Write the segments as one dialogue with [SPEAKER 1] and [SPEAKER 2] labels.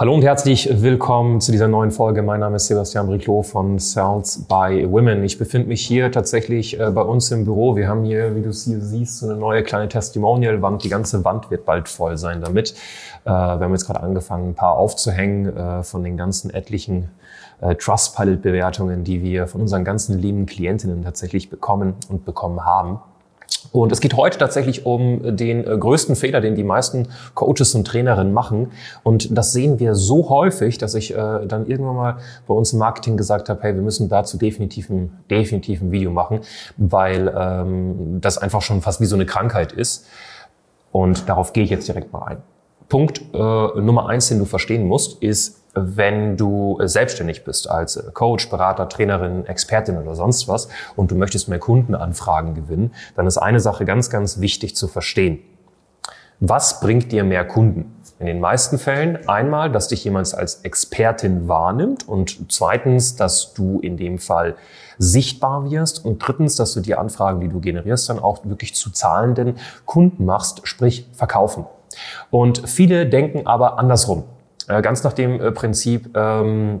[SPEAKER 1] Hallo und herzlich willkommen zu dieser neuen Folge. Mein Name ist Sebastian Briclot von Sales by Women. Ich befinde mich hier tatsächlich äh, bei uns im Büro. Wir haben hier, wie du es hier siehst, so eine neue kleine Testimonial-Wand. Die ganze Wand wird bald voll sein damit. Äh, wir haben jetzt gerade angefangen, ein paar aufzuhängen äh, von den ganzen etlichen Trustpilot-Bewertungen, die wir von unseren ganzen lieben Klientinnen tatsächlich bekommen und bekommen haben. Und es geht heute tatsächlich um den äh, größten Fehler, den die meisten Coaches und Trainerinnen machen. Und das sehen wir so häufig, dass ich äh, dann irgendwann mal bei uns im Marketing gesagt habe, hey, wir müssen dazu definitiv ein, definitiv ein Video machen, weil ähm, das einfach schon fast wie so eine Krankheit ist. Und darauf gehe ich jetzt direkt mal ein. Punkt äh, Nummer eins, den du verstehen musst, ist, wenn du selbstständig bist als Coach, Berater, Trainerin, Expertin oder sonst was und du möchtest mehr Kundenanfragen gewinnen, dann ist eine Sache ganz, ganz wichtig zu verstehen. Was bringt dir mehr Kunden? In den meisten Fällen einmal, dass dich jemand als Expertin wahrnimmt und zweitens, dass du in dem Fall sichtbar wirst und drittens, dass du die Anfragen, die du generierst, dann auch wirklich zu zahlenden Kunden machst, sprich verkaufen. Und viele denken aber andersrum. Äh, ganz nach dem äh, Prinzip, ähm,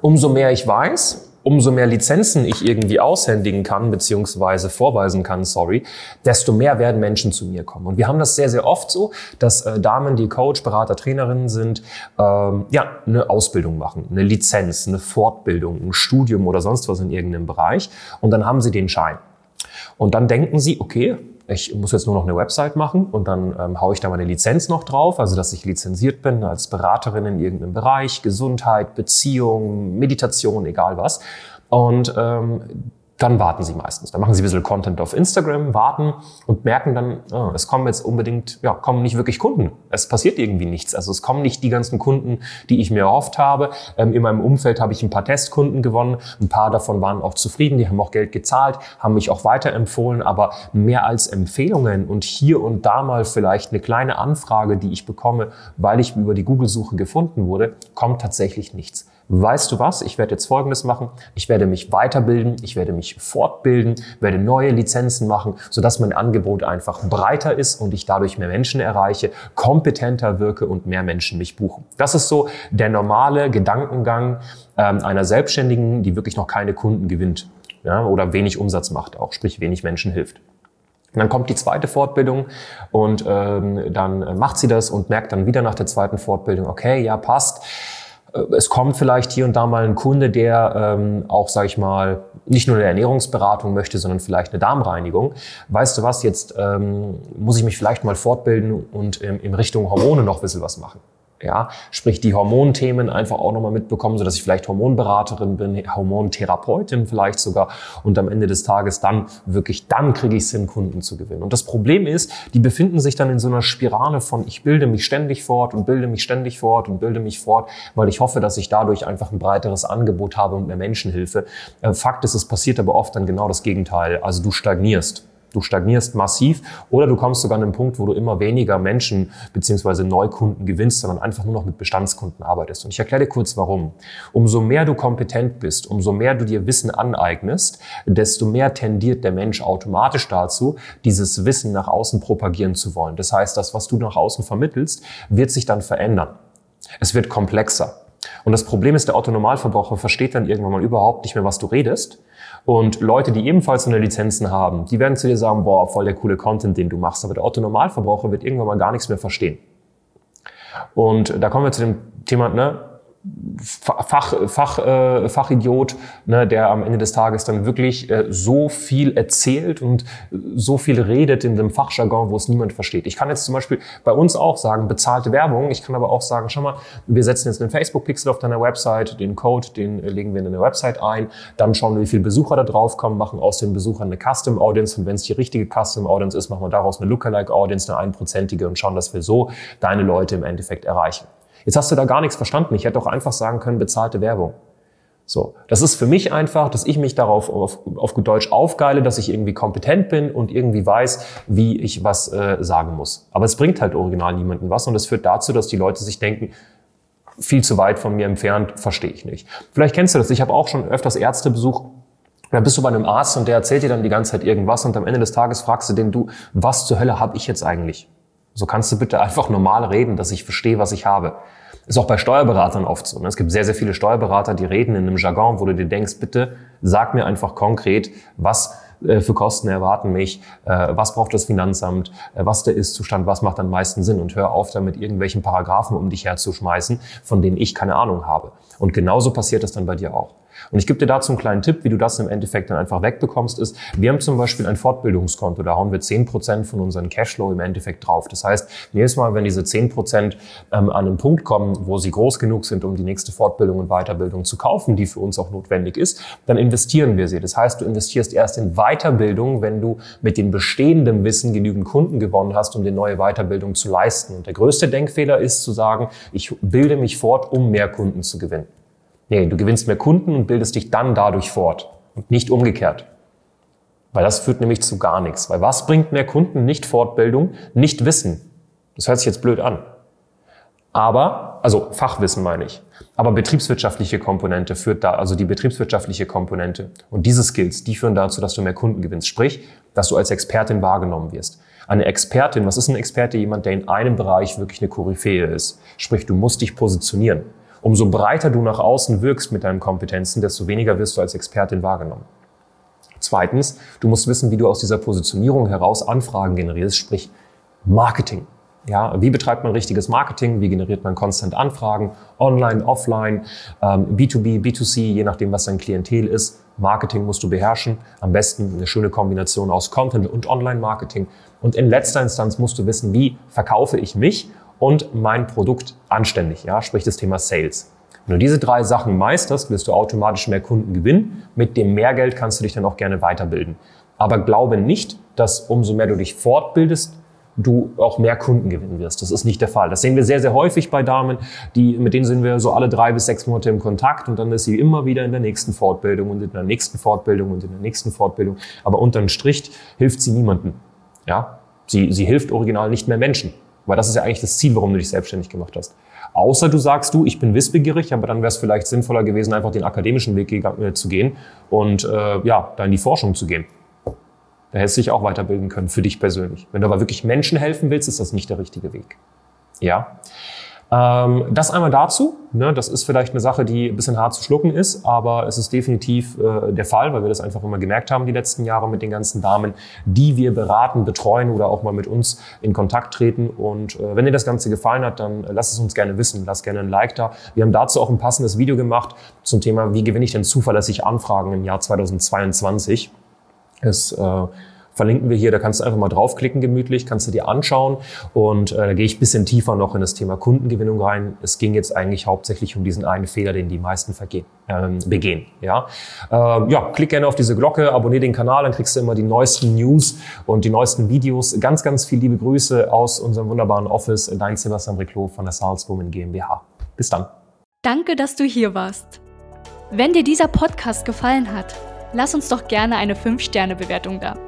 [SPEAKER 1] umso mehr ich weiß, umso mehr Lizenzen ich irgendwie aushändigen kann, beziehungsweise vorweisen kann, sorry, desto mehr werden Menschen zu mir kommen. Und wir haben das sehr, sehr oft so, dass äh, Damen, die Coach, Berater, Trainerinnen sind, ähm, ja, eine Ausbildung machen, eine Lizenz, eine Fortbildung, ein Studium oder sonst was in irgendeinem Bereich. Und dann haben sie den Schein. Und dann denken sie, okay, ich muss jetzt nur noch eine Website machen und dann ähm, haue ich da meine Lizenz noch drauf, also dass ich lizenziert bin als Beraterin in irgendeinem Bereich, Gesundheit, Beziehung, Meditation, egal was. Und ähm, dann warten sie meistens. Dann machen sie ein bisschen Content auf Instagram, warten und merken dann, oh, es kommen jetzt unbedingt, ja, kommen nicht wirklich Kunden. Es passiert irgendwie nichts. Also es kommen nicht die ganzen Kunden, die ich mir erhofft habe. Ähm, in meinem Umfeld habe ich ein paar Testkunden gewonnen. Ein paar davon waren auch zufrieden, die haben auch Geld gezahlt, haben mich auch weiterempfohlen, aber mehr als Empfehlungen und hier und da mal vielleicht eine kleine Anfrage, die ich bekomme, weil ich über die Google-Suche gefunden wurde, kommt tatsächlich nichts weißt du was, ich werde jetzt Folgendes machen, ich werde mich weiterbilden, ich werde mich fortbilden, werde neue Lizenzen machen, sodass mein Angebot einfach breiter ist und ich dadurch mehr Menschen erreiche, kompetenter wirke und mehr Menschen mich buchen. Das ist so der normale Gedankengang ähm, einer Selbstständigen, die wirklich noch keine Kunden gewinnt ja, oder wenig Umsatz macht, auch sprich wenig Menschen hilft. Und dann kommt die zweite Fortbildung und ähm, dann macht sie das und merkt dann wieder nach der zweiten Fortbildung, okay, ja, passt es kommt vielleicht hier und da mal ein Kunde, der ähm, auch, sage ich mal, nicht nur eine Ernährungsberatung möchte, sondern vielleicht eine Darmreinigung. Weißt du was, jetzt ähm, muss ich mich vielleicht mal fortbilden und ähm, in Richtung Hormone noch ein bisschen was machen. Ja, sprich die Hormonthemen einfach auch nochmal mitbekommen, so dass ich vielleicht Hormonberaterin bin, Hormontherapeutin vielleicht sogar und am Ende des Tages dann wirklich, dann kriege ich es hin, Kunden zu gewinnen. Und das Problem ist, die befinden sich dann in so einer Spirale von ich bilde mich ständig fort und bilde mich ständig fort und bilde mich fort, weil ich hoffe, dass ich dadurch einfach ein breiteres Angebot habe und mehr Menschen hilfe. Äh, Fakt ist, es passiert aber oft dann genau das Gegenteil. Also du stagnierst. Du stagnierst massiv oder du kommst sogar an den Punkt, wo du immer weniger Menschen beziehungsweise Neukunden gewinnst, sondern einfach nur noch mit Bestandskunden arbeitest. Und ich erkläre dir kurz warum. Umso mehr du kompetent bist, umso mehr du dir Wissen aneignest, desto mehr tendiert der Mensch automatisch dazu, dieses Wissen nach außen propagieren zu wollen. Das heißt, das, was du nach außen vermittelst, wird sich dann verändern. Es wird komplexer. Und das Problem ist, der Autonomalverbraucher versteht dann irgendwann mal überhaupt nicht mehr, was du redest und Leute, die ebenfalls so eine Lizenzen haben, die werden zu dir sagen, boah, voll der coole Content, den du machst. Aber der Otto-Normalverbraucher wird irgendwann mal gar nichts mehr verstehen. Und da kommen wir zu dem Thema, ne, Fach, Fach, äh, Fachidiot, ne, der am Ende des Tages dann wirklich äh, so viel erzählt und so viel redet in dem Fachjargon, wo es niemand versteht. Ich kann jetzt zum Beispiel bei uns auch sagen, bezahlte Werbung. Ich kann aber auch sagen, schau mal, wir setzen jetzt einen Facebook-Pixel auf deiner Website, den Code, den legen wir in eine Website ein, dann schauen wir, wie viele Besucher da drauf kommen, machen aus den Besuchern eine Custom Audience und wenn es die richtige Custom Audience ist, machen wir daraus eine Lookalike Audience, eine einprozentige und schauen, dass wir so deine Leute im Endeffekt erreichen. Jetzt hast du da gar nichts verstanden. Ich hätte auch einfach sagen können, bezahlte Werbung. So, das ist für mich einfach, dass ich mich darauf auf, auf gut Deutsch aufgeile, dass ich irgendwie kompetent bin und irgendwie weiß, wie ich was äh, sagen muss. Aber es bringt halt original niemanden was und es führt dazu, dass die Leute sich denken, viel zu weit von mir entfernt, verstehe ich nicht. Vielleicht kennst du das, ich habe auch schon öfters Ärztebesuch da bist du bei einem Arzt und der erzählt dir dann die ganze Zeit irgendwas und am Ende des Tages fragst du den, du, was zur Hölle habe ich jetzt eigentlich? So kannst du bitte einfach normal reden, dass ich verstehe, was ich habe. Ist auch bei Steuerberatern oft so. Ne? Es gibt sehr, sehr viele Steuerberater, die reden in einem Jargon, wo du dir denkst, bitte sag mir einfach konkret, was äh, für Kosten erwarten mich, äh, was braucht das Finanzamt, äh, was der Ist-Zustand, was macht am meisten Sinn und hör auf damit irgendwelchen Paragraphen um dich herzuschmeißen, von denen ich keine Ahnung habe. Und genauso passiert das dann bei dir auch. Und ich gebe dir dazu einen kleinen Tipp, wie du das im Endeffekt dann einfach wegbekommst, ist, wir haben zum Beispiel ein Fortbildungskonto, da hauen wir 10% von unseren Cashflow im Endeffekt drauf. Das heißt, jedes Mal, wenn diese 10% ähm, an einen Punkt kommen, wo sie groß genug sind, um die nächste Fortbildung und Weiterbildung zu kaufen, die für uns auch notwendig ist, dann investieren wir sie. Das heißt, du investierst erst in Weiterbildung, wenn du mit dem bestehenden Wissen genügend Kunden gewonnen hast, um dir neue Weiterbildung zu leisten. Und der größte Denkfehler ist zu sagen, ich bilde mich fort, um mehr Kunden zu gewinnen. Nee, du gewinnst mehr Kunden und bildest dich dann dadurch fort und nicht umgekehrt. Weil das führt nämlich zu gar nichts. Weil was bringt mehr Kunden? Nicht Fortbildung, nicht Wissen. Das hört sich jetzt blöd an. Aber, also Fachwissen meine ich. Aber betriebswirtschaftliche Komponente führt da, also die betriebswirtschaftliche Komponente und diese Skills, die führen dazu, dass du mehr Kunden gewinnst. Sprich, dass du als Expertin wahrgenommen wirst. Eine Expertin, was ist ein Experte? Jemand, der in einem Bereich wirklich eine Koryphäe ist. Sprich, du musst dich positionieren. Umso breiter du nach außen wirkst mit deinen Kompetenzen, desto weniger wirst du als Expertin wahrgenommen. Zweitens, du musst wissen, wie du aus dieser Positionierung heraus Anfragen generierst, sprich Marketing. Ja, wie betreibt man richtiges Marketing? Wie generiert man konstant Anfragen? Online, offline, B2B, ähm, B2C, je nachdem, was dein Klientel ist. Marketing musst du beherrschen. Am besten eine schöne Kombination aus Content und Online-Marketing. Und in letzter Instanz musst du wissen, wie verkaufe ich mich und mein Produkt anständig, ja, sprich das Thema Sales. Wenn du diese drei Sachen meisterst, wirst du automatisch mehr Kunden gewinnen. Mit dem Mehrgeld kannst du dich dann auch gerne weiterbilden. Aber glaube nicht, dass umso mehr du dich fortbildest, du auch mehr Kunden gewinnen wirst. Das ist nicht der Fall. Das sehen wir sehr, sehr häufig bei Damen, die, mit denen sind wir so alle drei bis sechs Monate im Kontakt und dann ist sie immer wieder in der nächsten Fortbildung und in der nächsten Fortbildung und in der nächsten Fortbildung. Aber unter dem Strich hilft sie niemandem. Ja? Sie, sie hilft original nicht mehr Menschen. Weil das ist ja eigentlich das Ziel, warum du dich selbstständig gemacht hast. Außer du sagst du, ich bin wissbegierig, aber dann wäre es vielleicht sinnvoller gewesen, einfach den akademischen Weg äh, zu gehen und äh, ja, da in die Forschung zu gehen. Da hättest du dich auch weiterbilden können, für dich persönlich. Wenn du aber wirklich Menschen helfen willst, ist das nicht der richtige Weg. Ja. Ähm, das einmal dazu. Ne, das ist vielleicht eine Sache, die ein bisschen hart zu schlucken ist, aber es ist definitiv äh, der Fall, weil wir das einfach immer gemerkt haben die letzten Jahre mit den ganzen Damen, die wir beraten, betreuen oder auch mal mit uns in Kontakt treten. Und äh, wenn dir das Ganze gefallen hat, dann äh, lass es uns gerne wissen. Lass gerne ein Like da. Wir haben dazu auch ein passendes Video gemacht zum Thema, wie gewinne ich denn zuverlässig Anfragen im Jahr 2022. Es äh, verlinken wir hier. Da kannst du einfach mal draufklicken gemütlich, kannst du dir anschauen. Und äh, da gehe ich ein bisschen tiefer noch in das Thema Kundengewinnung rein. Es ging jetzt eigentlich hauptsächlich um diesen einen Fehler, den die meisten vergehen, ähm, begehen. Ja? Ähm, ja, klick gerne auf diese Glocke, abonniere den Kanal, dann kriegst du immer die neuesten News und die neuesten Videos. Ganz, ganz viele liebe Grüße aus unserem wunderbaren Office. Dein Sebastian Riclo von der Salzwoman GmbH. Bis dann.
[SPEAKER 2] Danke, dass du hier warst. Wenn dir dieser Podcast gefallen hat, lass uns doch gerne eine 5-Sterne-Bewertung da.